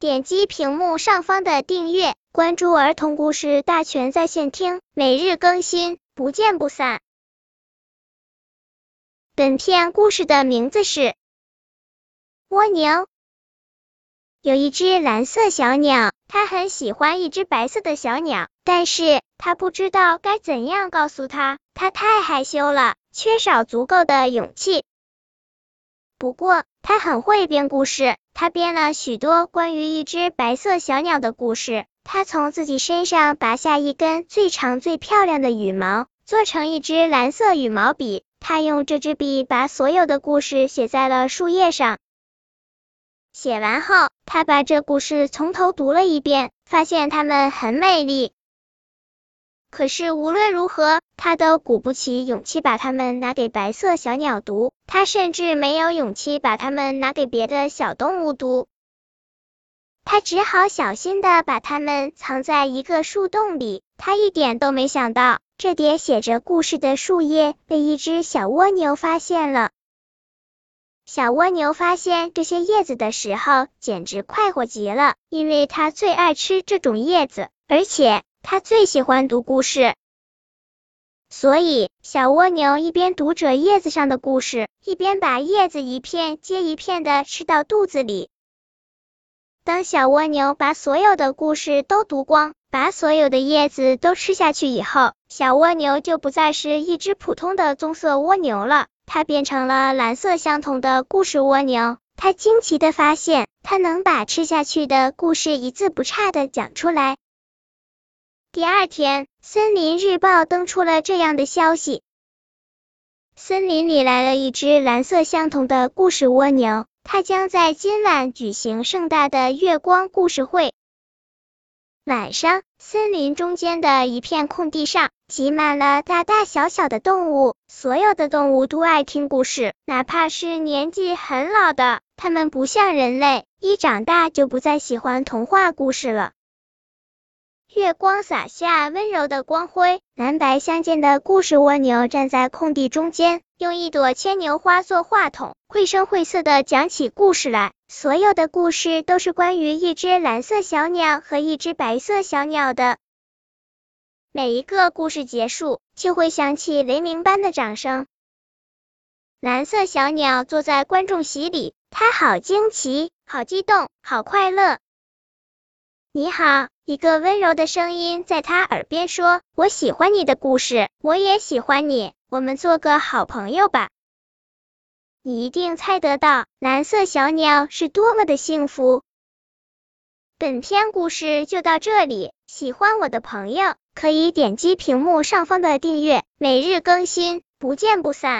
点击屏幕上方的订阅，关注儿童故事大全在线听，每日更新，不见不散。本片故事的名字是《蜗牛》。有一只蓝色小鸟，它很喜欢一只白色的小鸟，但是它不知道该怎样告诉它，它太害羞了，缺少足够的勇气。不过，他很会编故事，他编了许多关于一只白色小鸟的故事。他从自己身上拔下一根最长最漂亮的羽毛，做成一支蓝色羽毛笔。他用这支笔把所有的故事写在了树叶上。写完后，他把这故事从头读了一遍，发现它们很美丽。可是无论如何，他都鼓不起勇气把它们拿给白色小鸟读，他甚至没有勇气把它们拿给别的小动物读。他只好小心的把它们藏在一个树洞里。他一点都没想到，这叠写着故事的树叶被一只小蜗牛发现了。小蜗牛发现这些叶子的时候，简直快活极了，因为它最爱吃这种叶子，而且。他最喜欢读故事，所以小蜗牛一边读着叶子上的故事，一边把叶子一片接一片的吃到肚子里。当小蜗牛把所有的故事都读光，把所有的叶子都吃下去以后，小蜗牛就不再是一只普通的棕色蜗牛了，它变成了蓝色相同的故事蜗牛。它惊奇的发现，它能把吃下去的故事一字不差的讲出来。第二天，森林日报登出了这样的消息：森林里来了一只蓝色相同的故事蜗牛，它将在今晚举行盛大的月光故事会。晚上，森林中间的一片空地上挤满了大大小小的动物，所有的动物都爱听故事，哪怕是年纪很老的，它们不像人类，一长大就不再喜欢童话故事了。月光洒下温柔的光辉，蓝白相间的故事蜗牛站在空地中间，用一朵牵牛花做话筒，绘声绘色的讲起故事来。所有的故事都是关于一只蓝色小鸟和一只白色小鸟的。每一个故事结束，就会响起雷鸣般的掌声。蓝色小鸟坐在观众席里，它好惊奇，好激动，好快乐。你好。一个温柔的声音在他耳边说：“我喜欢你的故事，我也喜欢你，我们做个好朋友吧。”你一定猜得到，蓝色小鸟是多么的幸福。本篇故事就到这里，喜欢我的朋友可以点击屏幕上方的订阅，每日更新，不见不散。